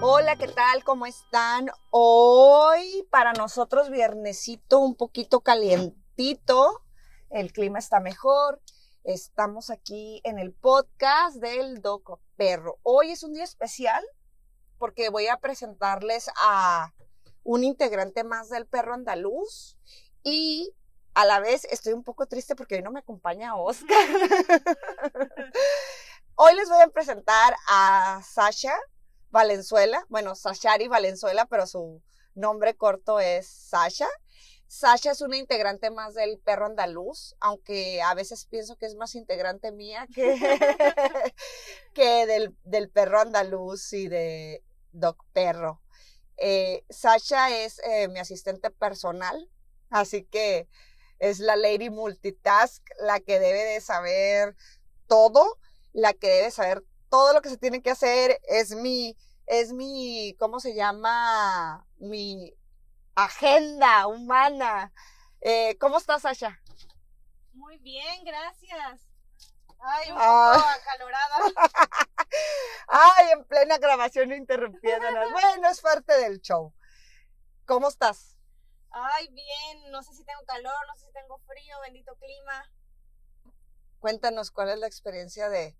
Hola, ¿qué tal? ¿Cómo están? Hoy para nosotros viernesito un poquito calientito, el clima está mejor. Estamos aquí en el podcast del Doco Perro. Hoy es un día especial porque voy a presentarles a un integrante más del perro andaluz y a la vez estoy un poco triste porque hoy no me acompaña Oscar. hoy les voy a presentar a Sasha Valenzuela, bueno, Sashari Valenzuela, pero su nombre corto es Sasha. Sasha es una integrante más del perro andaluz, aunque a veces pienso que es más integrante mía que, que del, del, perro andaluz y de Doc Perro. Eh, Sasha es eh, mi asistente personal, así que es la lady multitask, la que debe de saber todo, la que debe saber todo lo que se tiene que hacer, es mi, es mi, ¿cómo se llama? Mi agenda humana. Eh, ¿Cómo estás, Sasha? Muy bien, gracias. Ay, un ah. poco acalorada. Ay, en plena grabación interrumpiéndonos. bueno, es parte del show. ¿Cómo estás? Ay, bien, no sé si tengo calor, no sé si tengo frío, bendito clima. Cuéntanos cuál es la experiencia de,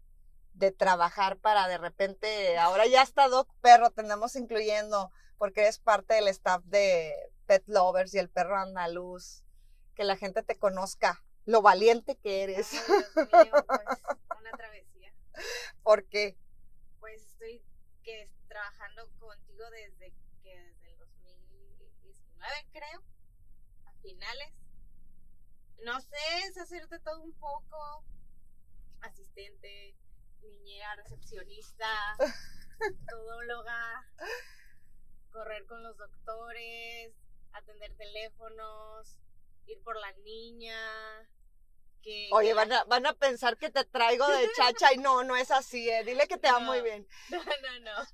de trabajar para de repente, ahora ya está Doc Perro, tenemos incluyendo, porque eres parte del staff de Pet Lovers y el perro andaluz, que la gente te conozca, lo valiente que eres. Dios mío, pues, una travesía. ¿Por qué? Pues estoy que trabajando contigo desde creo, a finales. No sé, es hacerte todo un poco. Asistente, niñera, recepcionista, todóloga, correr con los doctores, atender teléfonos, ir por la niña. Que, Oye, van a, van a pensar que te traigo de chacha y no, no es así, ¿eh? Dile que te va muy bien. No, no, no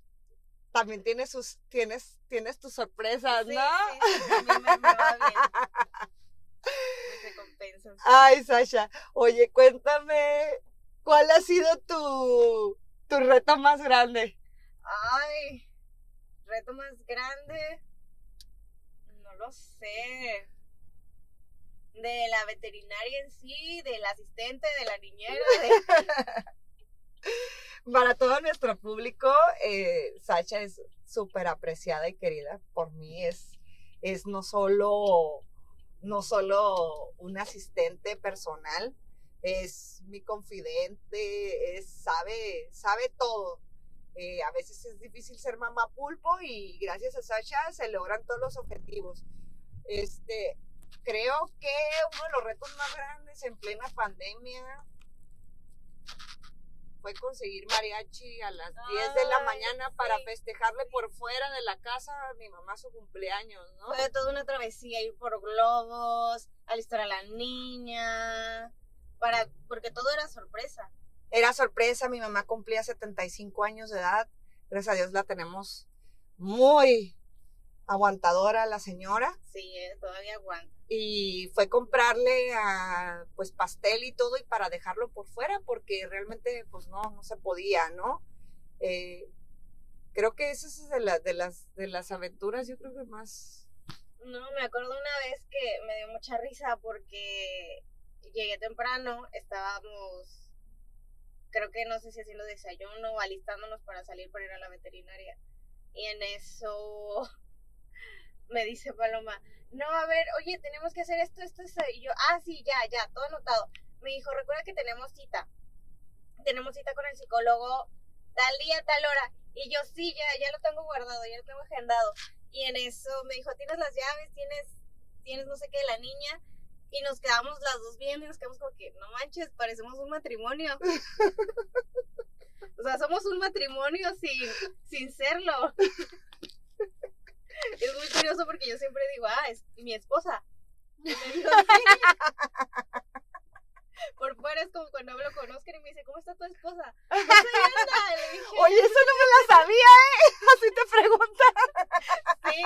también tienes sus, tienes, tienes tus sorpresas, ¿no? Sí, sí, me, me, va bien. recompensas. Ay, Sasha, oye, cuéntame, ¿cuál ha sido tu, tu reto más grande? Ay, reto más grande, no lo sé. De la veterinaria en sí, del asistente, de la niñera. De... para todo nuestro público, eh, Sacha es súper apreciada y querida por mí. Es, es no solo, no solo un asistente personal, es mi confidente, es, sabe, sabe todo. Eh, a veces es difícil ser mamá pulpo y gracias a Sasha se logran todos los objetivos. Este, creo que uno de los retos más grandes en plena pandemia fue conseguir mariachi a las 10 de la mañana para festejarle por fuera de la casa a mi mamá su cumpleaños, ¿no? Fue toda una travesía ir por globos, alistar a la niña, para, porque todo era sorpresa. Era sorpresa, mi mamá cumplía 75 años de edad, gracias a Dios la tenemos muy aguantadora la señora. Sí, eh, todavía aguanta y fue comprarle a, pues pastel y todo y para dejarlo por fuera porque realmente pues no, no se podía, ¿no? Eh, creo que esa es de, la, de, las, de las aventuras, yo creo que más... No, me acuerdo una vez que me dio mucha risa porque llegué temprano, estábamos, creo que no sé si haciendo desayuno o alistándonos para salir para ir a la veterinaria. Y en eso me dice Paloma, no, a ver, oye, tenemos que hacer esto, esto, esto. Y yo, ah, sí, ya, ya, todo anotado. Me dijo, recuerda que tenemos cita. Tenemos cita con el psicólogo tal día, tal hora. Y yo, sí, ya, ya lo tengo guardado, ya lo tengo agendado. Y en eso me dijo, tienes las llaves, tienes, tienes no sé qué la niña. Y nos quedamos las dos viendo y nos quedamos como que, no manches, parecemos un matrimonio. o sea, somos un matrimonio sin, sin serlo es muy curioso porque yo siempre digo, ah, es mi esposa. Por fuera es como cuando hablo con Oscar y me dice, ¿cómo está tu esposa? Oye, eso no me la sabía, ¿eh? Así te preguntan. Sí.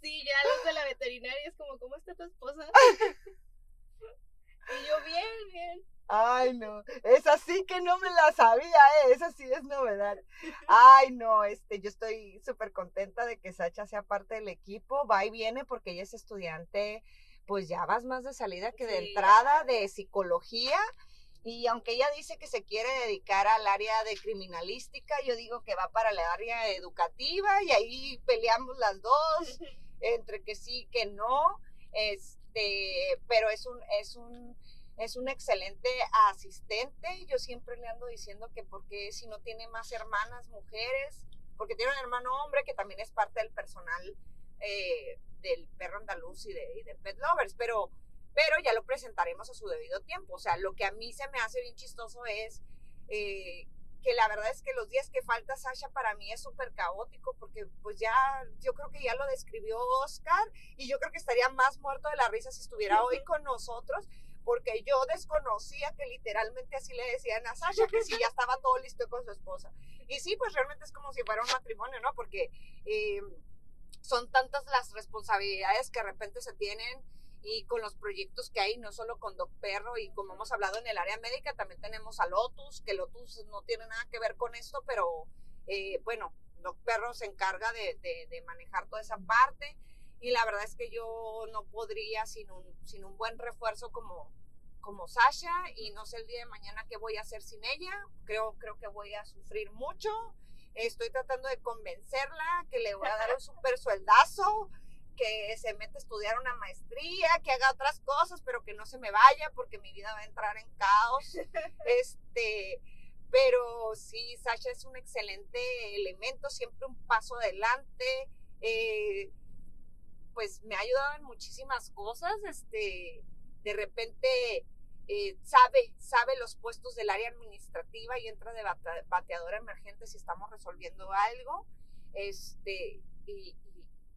Sí, ya los de la veterinaria es como, ¿cómo está tu esposa? Y yo, bien, bien. Ay, no, es así que no me la sabía, ¿eh? esa sí es novedad. Ay, no, este, yo estoy súper contenta de que Sacha sea parte del equipo, va y viene porque ella es estudiante, pues ya vas más de salida que de entrada de psicología. Y aunque ella dice que se quiere dedicar al área de criminalística, yo digo que va para el área educativa y ahí peleamos las dos entre que sí, que no. Este, pero es un, es un, es un excelente asistente. Yo siempre le ando diciendo que porque si no tiene más hermanas mujeres, porque tiene un hermano hombre que también es parte del personal eh, del perro andaluz y de, y de Pet Lovers, pero pero ya lo presentaremos a su debido tiempo. O sea, lo que a mí se me hace bien chistoso es eh, que la verdad es que los días que falta Sasha para mí es súper caótico porque pues ya, yo creo que ya lo describió Oscar y yo creo que estaría más muerto de la risa si estuviera hoy con nosotros porque yo desconocía que literalmente así le decían a Sasha que si ya estaba todo listo con su esposa. Y sí, pues realmente es como si fuera un matrimonio, ¿no? Porque eh, son tantas las responsabilidades que de repente se tienen y con los proyectos que hay, no solo con Doc Perro y como hemos hablado en el área médica, también tenemos a Lotus, que Lotus no tiene nada que ver con esto, pero eh, bueno, Doc Perro se encarga de, de, manejar toda esa parte y la verdad es que yo no podría sin un, sin un buen refuerzo como, como Sasha y no sé el día de mañana qué voy a hacer sin ella, creo, creo que voy a sufrir mucho. Estoy tratando de convencerla que le voy a dar un super sueldazo, que se mete a estudiar una maestría, que haga otras cosas, pero que no se me vaya porque mi vida va a entrar en caos. Este, pero sí, Sasha es un excelente elemento, siempre un paso adelante. Eh, pues me ha ayudado en muchísimas cosas. Este, de repente eh, sabe, sabe los puestos del área administrativa y entra de bateadora emergente si estamos resolviendo algo. Este, y,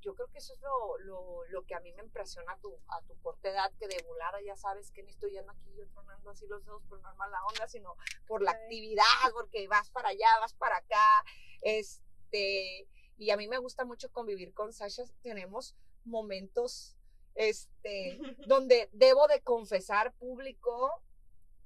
yo creo que eso es lo, lo, lo, que a mí me impresiona a tu, a tu corta edad, que de volada ya sabes que ni estoy yendo aquí yo tronando así los dedos por no armar la onda, sino por la actividad, porque vas para allá, vas para acá, este, y a mí me gusta mucho convivir con Sasha, tenemos momentos, este, donde debo de confesar público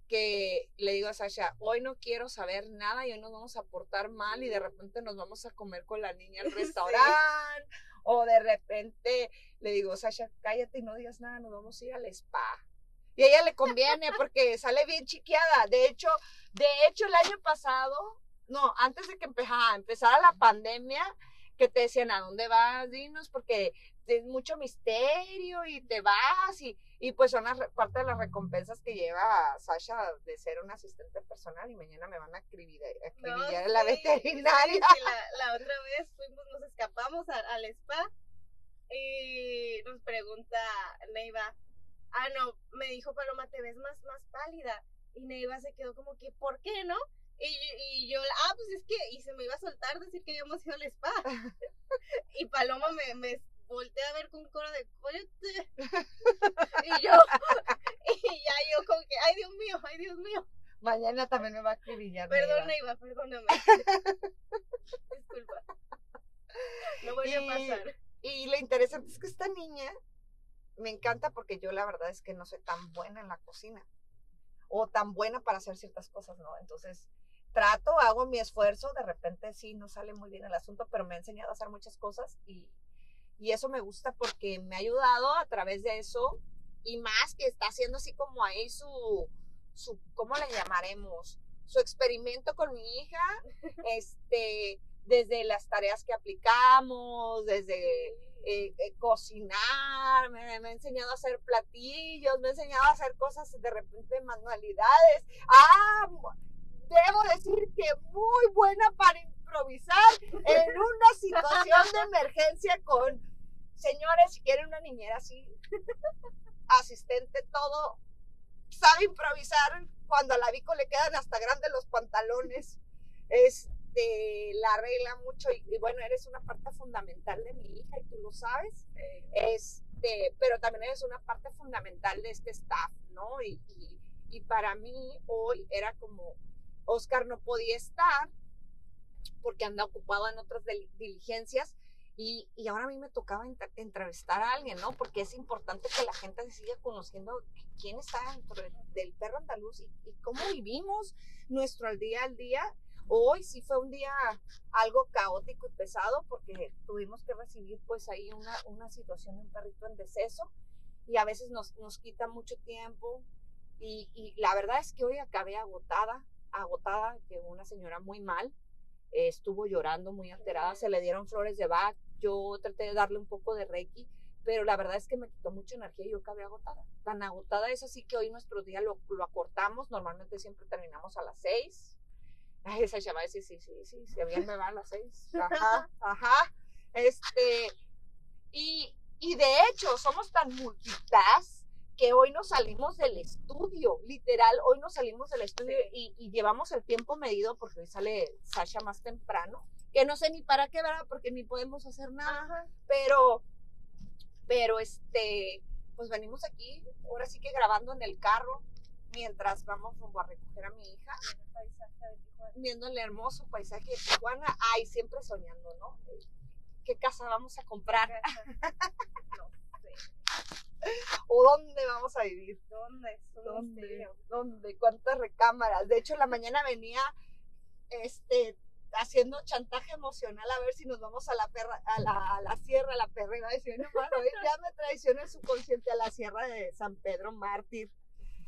que le digo a Sasha, hoy no quiero saber nada y hoy nos vamos a portar mal y de repente nos vamos a comer con la niña al restaurante o de repente le digo, Sasha, cállate y no digas nada, nos vamos a ir al spa. Y a ella le conviene porque sale bien chiqueada. De hecho, de hecho el año pasado, no, antes de que empezara, empezara la pandemia, que te decían, ¿a dónde vas? Dinos, porque es mucho misterio y te vas y, y pues son parte de las recompensas que lleva Sasha de ser un asistente personal y mañana me van a acribillar, en la veterinaria. la, otra vez fuimos, nos escapamos al spa y nos pregunta Neiva, ah no, me dijo Paloma, te ves más, más pálida y Neiva se quedó como que, ¿por qué no? Y, pues es que, y se me iba a soltar decir que habíamos ido al spa. y Paloma me, me volteé a ver con coro de y yo, y ya yo como que, ay Dios mío, ay Dios mío. Mañana también me va a acribillar. Perdona, Iva, perdóname. Disculpa. No voy a pasar. Y lo interesante es que esta niña me encanta porque yo la verdad es que no soy tan buena en la cocina. O tan buena para hacer ciertas cosas, ¿no? Entonces, trato, hago mi esfuerzo, de repente sí no sale muy bien el asunto, pero me ha enseñado a hacer muchas cosas y, y eso me gusta porque me ha ayudado a través de eso y más que está haciendo así como ahí su, su ¿cómo le llamaremos? Su experimento con mi hija, este, desde las tareas que aplicamos, desde eh, eh, cocinar, me, ha enseñado a hacer platillos, me ha enseñado a hacer cosas de repente manualidades. Ah, debo decir que muy buena para improvisar en una situación de emergencia con Señores, si quieren una niñera así, asistente, todo, sabe improvisar. Cuando a la Vico le quedan hasta grandes los pantalones, este, la arregla mucho. Y, bueno, eres una parte fundamental de mi hija y tú lo sabes. Este, pero también eres una parte fundamental de este staff, ¿no? Y, y para mí hoy era como, Oscar no podía estar porque anda ocupado en otras diligencias Y, y ahora a mí me tocaba ent- entrevistar a alguien, ¿no? Porque es importante que la gente se siga conociendo quién está dentro del- del perro andaluz y, y cómo vivimos nuestro al día al día. Hoy sí fue un día algo caótico y pesado porque tuvimos que recibir pues ahí una, una situación de un perrito en deceso y a veces nos, nos quita mucho tiempo y, y la verdad es que hoy acabé agotada, agotada, llegó una señora muy mal, eh, estuvo llorando muy alterada, se le dieron flores de Bach, yo traté de darle un poco de Reiki, pero la verdad es que me quitó mucha energía y yo acabé agotada. Tan agotada es así que hoy nuestro día lo, lo acortamos, normalmente siempre terminamos a las seis. Ay, esa chava sí, sí, sí, sí, si bien me va a las seis. Ajá, ajá. Este, y, y de hecho, somos tan multitask que hoy nos salimos del estudio, literal, hoy nos salimos del estudio y, y llevamos el tiempo medido porque hoy sale Sasha más temprano, que no sé ni para qué, ¿verdad? Porque ni podemos hacer nada, Ajá. pero, pero este, pues venimos aquí, ahora sí que grabando en el carro, mientras vamos rumbo a recoger a mi hija, el paisaje de Tijuana. viendo el hermoso paisaje de Tijuana, ay, siempre soñando, ¿no? ¿Qué casa vamos a comprar? No sé. ¿O dónde vamos a vivir? ¿Dónde? ¿Dónde? misterio. ¿Dónde? ¿Cuántas recámaras? De hecho, la mañana venía este haciendo chantaje emocional a ver si nos vamos a la perra, a la, a la sierra, a la perra, iba a decir, no, mano, ya me traiciona el subconsciente a la sierra de San Pedro Mártir,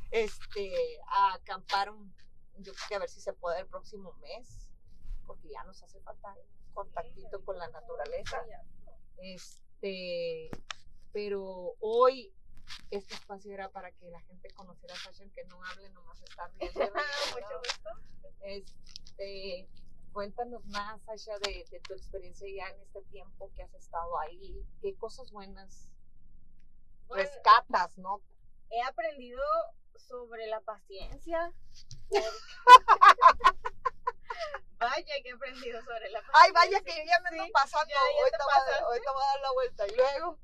este, a acampar un, yo creo que a ver si se puede el próximo mes, porque ya nos hace falta contactito con la naturaleza. Este, pero hoy este espacio era para que la gente conociera a Sasha, que no hable, nomás está riendo. Mucho gusto. Este, cuéntanos más, Sasha, de, de tu experiencia ya en este tiempo que has estado ahí. ¿Qué cosas buenas Bueno, rescatas, no? he aprendido sobre la paciencia. Vaya que he aprendido sobre la paciencia. Ay, vaya que yo ya me ando Sí, pasando. ya- ya ahorita, te voy a, dar la vuelta. Y luego,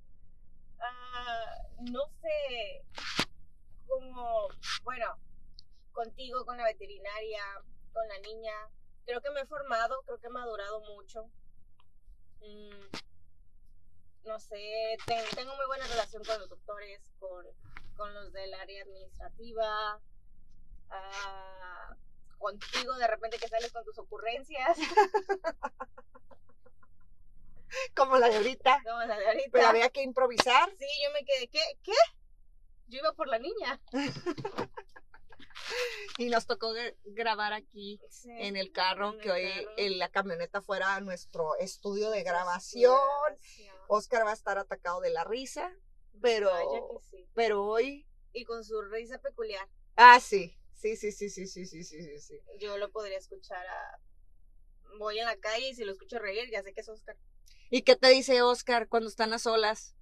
no sé, como, bueno, contigo, con la veterinaria, con la niña, creo que me he formado, creo que he madurado mucho. Mm, no sé, ten- tengo muy buena relación con los doctores, con, con los del área administrativa, ah, contigo de repente que sales con tus ocurrencias, Como la de ahorita. Como la de ahorita. Pero había que improvisar. Sí, yo me quedé, ¿qué? ¿Qué? Yo iba por la niña. y nos tocó grabar aquí en el carro, que hoy la camioneta fuera nuestro estudio de grabación. Oscar va a estar atacado de la risa, pero, pero hoy... Y con su risa peculiar. Ah, sí. Sí, sí, sí, sí, sí, sí, sí, sí. Yo lo podría escuchar a... Voy en la calle y si lo escucho reír, ya sé que es Oscar. ¿Y qué te dice Oscar cuando están a solas?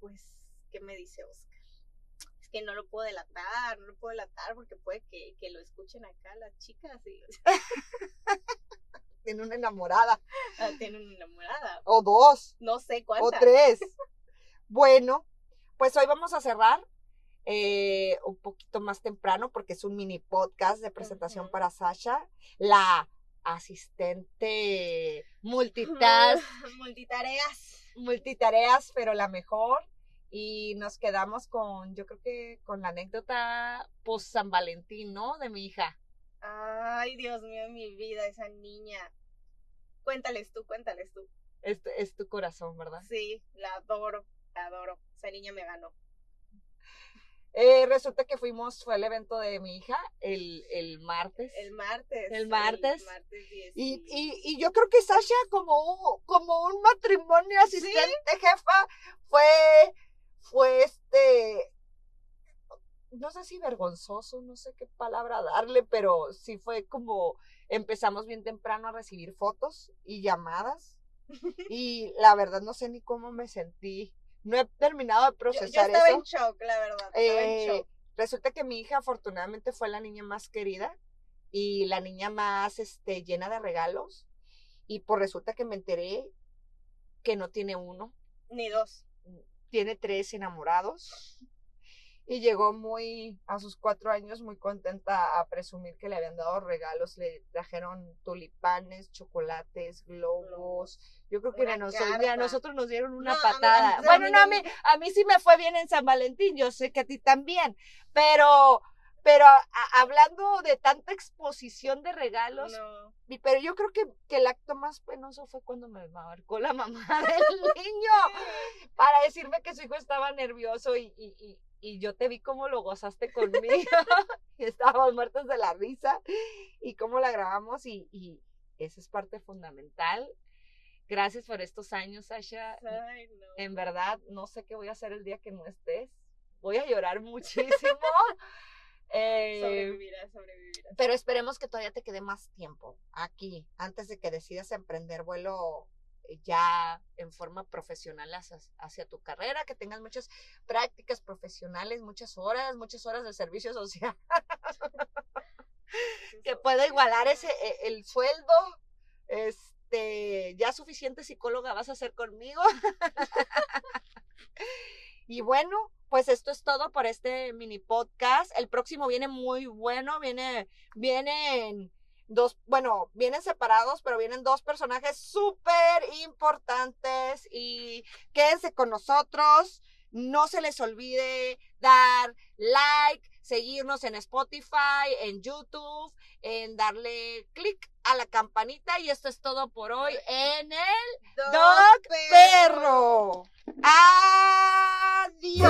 Pues, ¿qué me dice Oscar? Es que no lo puedo delatar, no lo puedo delatar porque puede que, que lo escuchen acá las chicas y Tiene una enamorada, ah, tienen una enamorada. o dos, No sé o cuántas. tres. Bueno, pues hoy vamos a cerrar eh, un poquito más temprano porque es un mini podcast de presentación para Sasha, la asistente multitask Multitareas. multitareas, pero la mejor. Y nos quedamos con, yo creo que con la anécdota post San Valentín, ¿no? De mi hija. Ay, Dios mío, mi vida, esa niña. Cuéntales tú, cuéntales tú. Este es tu corazón, ¿verdad? Sí, la adoro, la adoro. Esa niña me ganó. Eh, resulta que fuimos, fue el evento de mi hija el, el martes. El martes. El martes. El martes 10. y, y, y yo creo que Sasha, como, como un matrimonio asistente jefa, fue, fue este, no sé si vergonzoso, no sé qué palabra darle, pero sí fue como empezamos bien temprano a recibir fotos y llamadas. Y la verdad no sé ni cómo me sentí. No he terminado de yo, yo procesar estaba eso. en shock, la verdad. En Eh, shock. resulta que mi hija afortunadamente fue la niña más querida y la niña más este, llena de regalos. Y por resulta que me enteré que no tiene uno, Ni dos. tiene tres enamorados. Y llegó muy, a sus cuatro años, muy contenta a presumir que le habían dado regalos, le trajeron tulipanes, chocolates, globos. Yo creo que a nosotros, a nosotros nos dieron una patada. bueno, no, a mí, a mí sí me fue bien en San Valentín, yo sé que a ti también, pero pero hablando de tanta exposición de regalos, pero yo creo que, que, el acto más penoso fue cuando me marcó la mamá del niño para decirme que su hijo estaba nervioso y, y, y yo te vi cómo lo gozaste conmigo y estábamos muertos de la risa y cómo la grabamos y, y esa es parte fundamental. Gracias por estos años, Sasha. En verdad, no sé qué voy a hacer el día que no estés. Voy a llorar muchísimo. Eh, sobrevivirás, sobrevivirás. Pero esperemos que todavía te quede más tiempo aquí, antes de que decidas emprender vuelo ya en forma profesional hacia, tu carrera, que tengas muchas prácticas profesionales, muchas horas, muchas horas de servicio social, que pueda igualar ese e, el sueldo, este, ya suficiente psicóloga vas a ser conmigo. y bueno, pues esto es todo por este mini podcast. El próximo viene muy bueno, viene, vienen dos, bueno, vienen separados, pero vienen dos personajes súper importantes y quédense con nosotros. No se les olvide dar like, seguirnos en Spotify, en YouTube, en darle clic a la campanita y esto es todo por hoy en el Dog, Perro. Adiós.